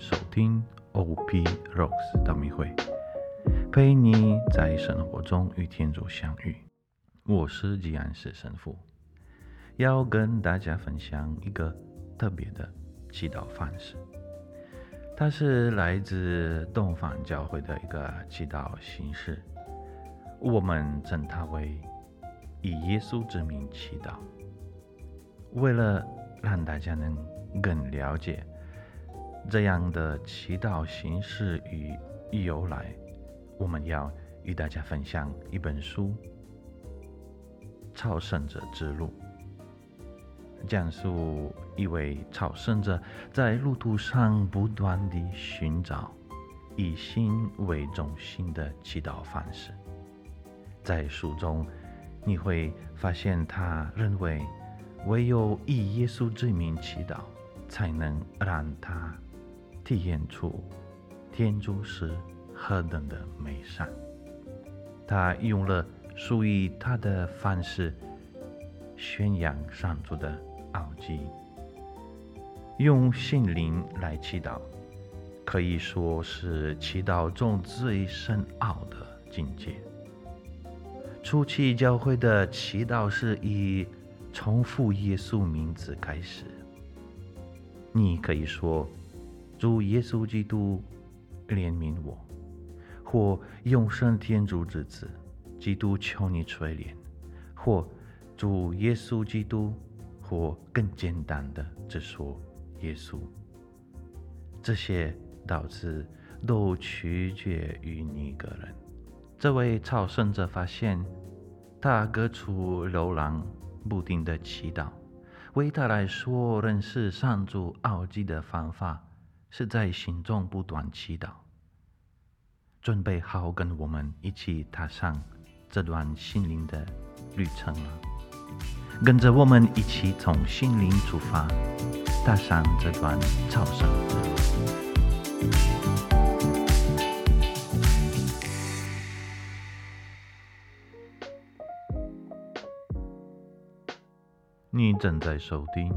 收听 OP Rocks 道明会，陪你在生活中与天主相遇。我是吉安市神父，要跟大家分享一个特别的祈祷方式。它是来自东方教会的一个祈祷形式，我们称它为以耶稣之名祈祷。为了让大家能更了解这样的祈祷形式与由来，我们要与大家分享一本书《朝圣者之路》，讲述一位朝圣者在路途上不断地寻找以心为中心的祈祷方式。在书中，你会发现他认为。唯有以耶稣之名祈祷，才能让他体验出天主是何等的美善。他用了属于他的方式宣扬上主的奥迹，用心灵来祈祷，可以说是祈祷中最深奥的境界。初期教会的祈祷是以。重复耶稣名字开始，你可以说：“主耶稣基督怜悯我。”或“永生天主之子基督求你垂怜。”或“主耶稣基督”，或更简单的只说“耶稣”。这些导致都取决于你个人。这位朝圣者发现，他各处流浪。不停的祈祷，为他来说，认识上主奥迹的方法是在心中不断祈祷。准备好跟我们一起踏上这段心灵的旅程了？跟着我们一起从心灵出发，踏上这段朝圣。你正在收听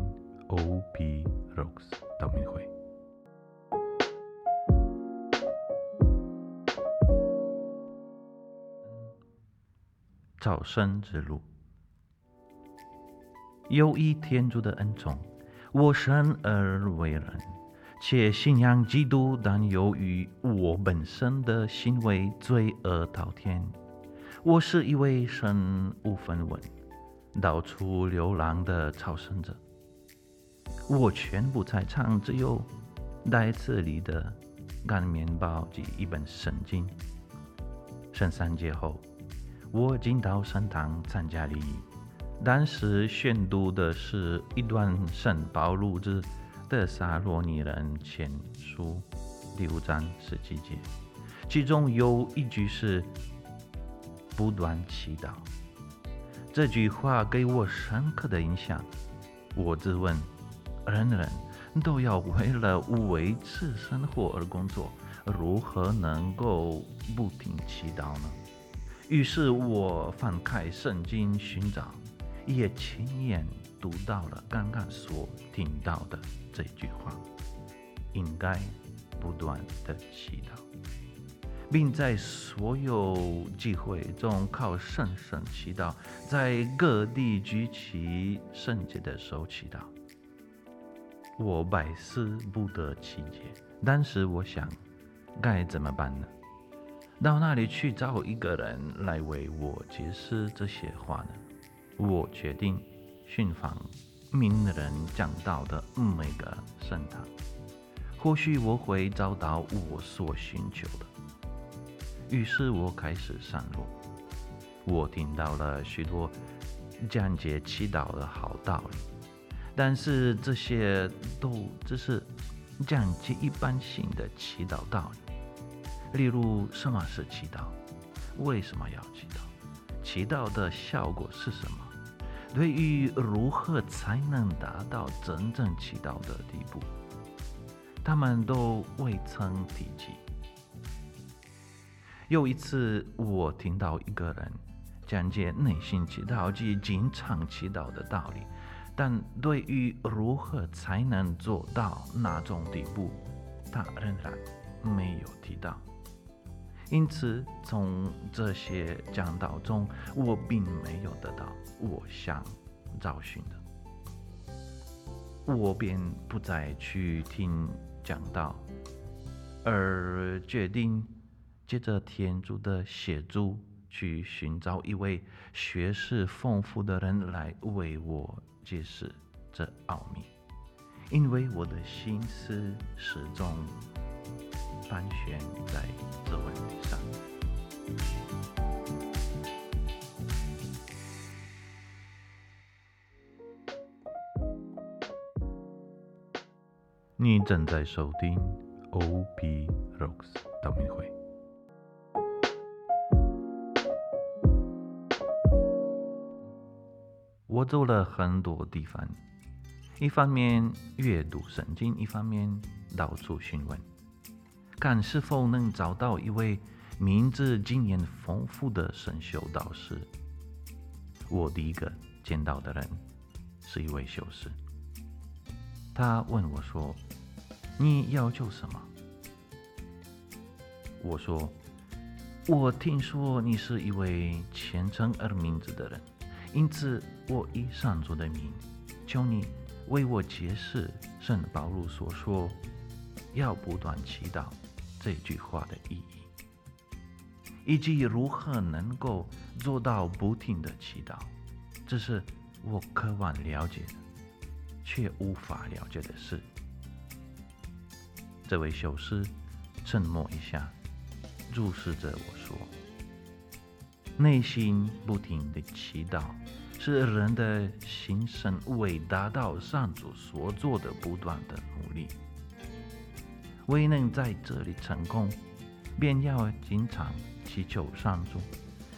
OP Rocks 早生之路，由于天主的恩宠，我生而为人，且信仰基督，但由于我本身的行为罪恶滔天，我是一位身无分文。到处流浪的朝圣者，我全部财产只有袋子里的干面包及一本圣经。圣三节后，我进到圣堂参加礼仪，当时宣读的是一段圣保禄之的撒罗尼人前书第五章十七节，其中有一句是不断祈祷。这句话给我深刻的印象。我自问：人人都要为了维持生活而工作，如何能够不停祈祷呢？于是我翻开圣经寻找，也亲眼读到了刚刚所听到的这句话：应该不断的祈祷。并在所有机会中靠圣神祈祷，在各地举起圣洁的手祈祷。我百思不得其解，当时我想，该怎么办呢？到那里去找一个人来为我解释这些话呢？我决定寻访名人讲道的每个圣堂，或许我会找到我所寻求的。于是我开始上路，我听到了许多讲解祈祷的好道理，但是这些都只是讲解一般性的祈祷道理。例如，什么是祈祷？为什么要祈祷？祈祷的效果是什么？对于如何才能达到真正祈祷的地步，他们都未曾提及。有一次，我听到一个人讲解内心祈祷及经常祈祷的道理，但对于如何才能做到那种地步，他仍然没有提到。因此，从这些讲道中，我并没有得到我想找寻的，我便不再去听讲道，而决定借着天主的协助，去寻找一位学识丰富的人来为我解释这奥秘，因为我的心思始终。盘旋在这问题上。你正在收听 OP Rocks 道明会。我走了很多地方，一方面阅读圣经，一方面到处询问。看是否能找到一位名字经验丰富的神修导师。我第一个见到的人是一位修士，他问我说：“你要求什么？”我说：“我听说你是一位虔诚而明智的人，因此我以上主的名，求你为我解释圣保禄所说要不断祈祷。”这句话的意义，以及如何能够做到不停的祈祷，这是我渴望了解的，却无法了解的事。这位修士沉默一下，注视着我说：“内心不停的祈祷，是人的心神为达到上主所做的不断的努力。”未能在这里成功，便要经常祈求上主，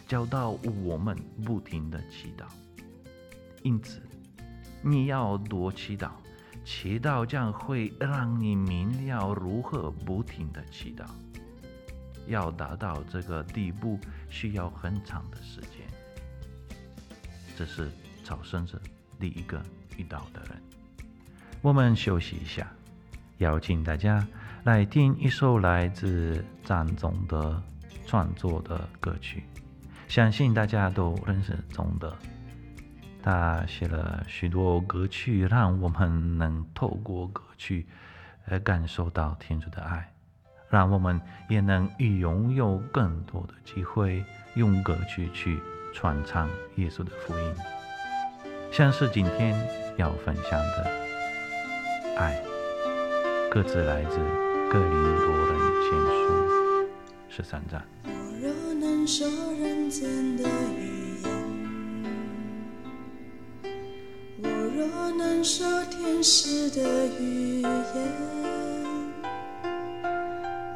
教导我们不停的祈祷。因此，你要多祈祷，祈祷将会让你明了如何不停的祈祷。要达到这个地步，需要很长的时间。这是草生者第一个遇到的人。我们休息一下，邀请大家。来听一首来自张总的创作的歌曲，相信大家都认识总的。他写了许多歌曲，让我们能透过歌曲而感受到天主的爱，让我们也能拥有更多的机会，用歌曲去传唱耶稣的福音。像是今天要分享的爱，各自来自。各邻国的前书十三章。我若能说人间的语言，我若能说天使的语言，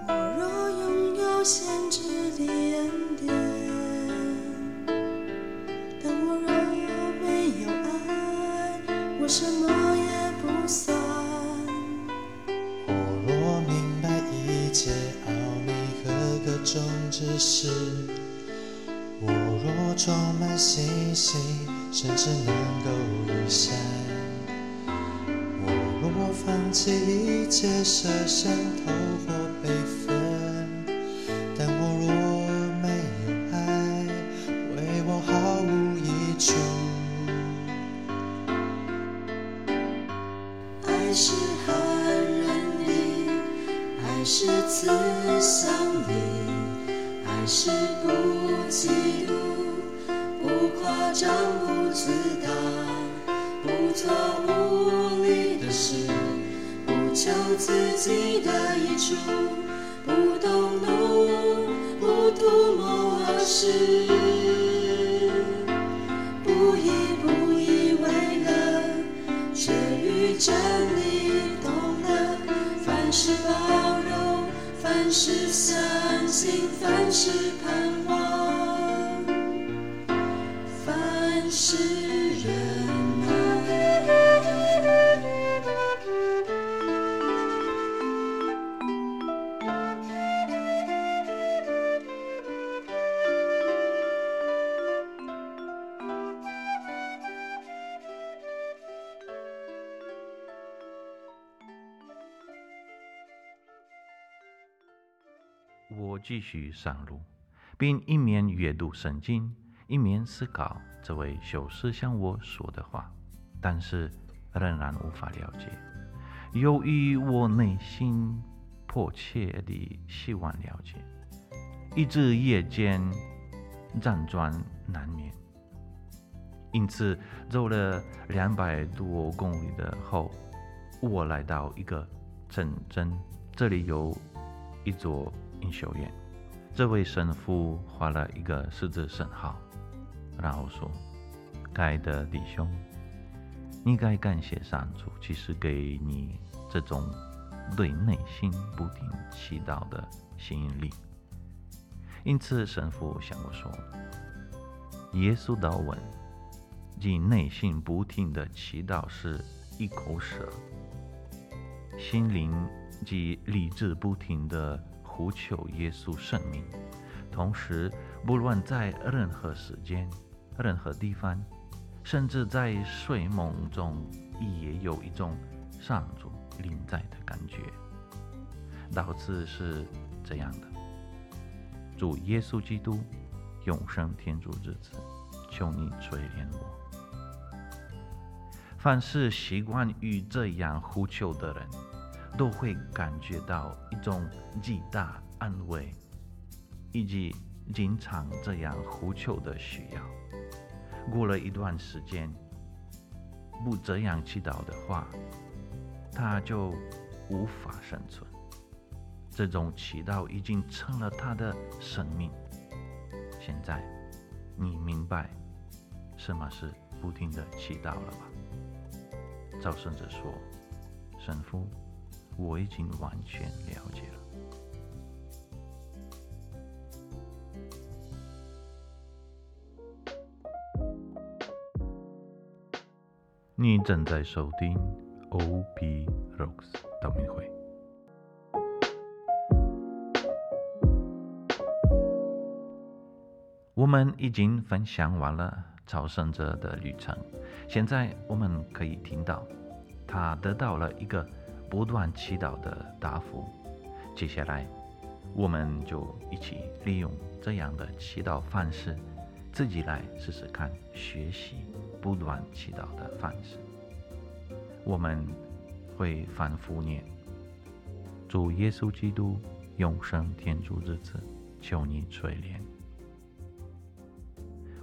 我若拥有只是，我若装满信心，甚至能够预善。我若放弃一切舍身头或悲不做无理的事，不求自己的益处，不动怒，不图谋恶事，不以不以为乐，却与真理同乐，凡事包容，凡事相信，凡事盼望凡事。我继续上路，并一面阅读圣经，一面思考这位修士向我说的话，但是仍然无法了解。由于我内心迫切地希望了解，以致夜间辗转难眠。因此，走了两百多公里的后，我来到一个城镇，这里有一座英修院。这位神父画了一个十字圣号，然后说：“该的弟兄，你该感谢上主，其实给你这种对内心不停祈祷的吸引力。”因此，神父向我说：“耶稣的吻。”即内心不停的祈祷是一口舌，心灵及理智不停的呼求耶稣圣名，同时不论在任何时间、任何地方，甚至在睡梦中，也有一种上主临在的感觉。导致是这样的：主耶稣基督，永生天主之子，求你垂怜我。凡是习惯于这样呼求的人，都会感觉到一种极大安慰，以及经常这样呼求的需要。过了一段时间，不这样祈祷的话，他就无法生存。这种祈祷已经成了他的生命。现在，你明白什么是不停的祈祷了吧？赵圣者说：“神父，我已经完全了解了。”你正在收听 O.P. Rocks 道明会。我们已经分享完了朝圣者的旅程。现在我们可以听到，他得到了一个不断祈祷的答复。接下来，我们就一起利用这样的祈祷方式，自己来试试看学习不断祈祷的方式。我们会反复念：“主耶稣基督，永生天主之子，求你垂怜。”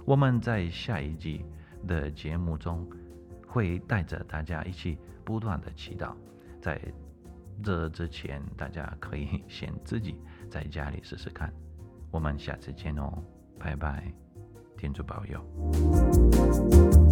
我们在下一集。的节目中，会带着大家一起不断的祈祷。在这之前，大家可以先自己在家里试试看。我们下次见哦，拜拜，天主保佑。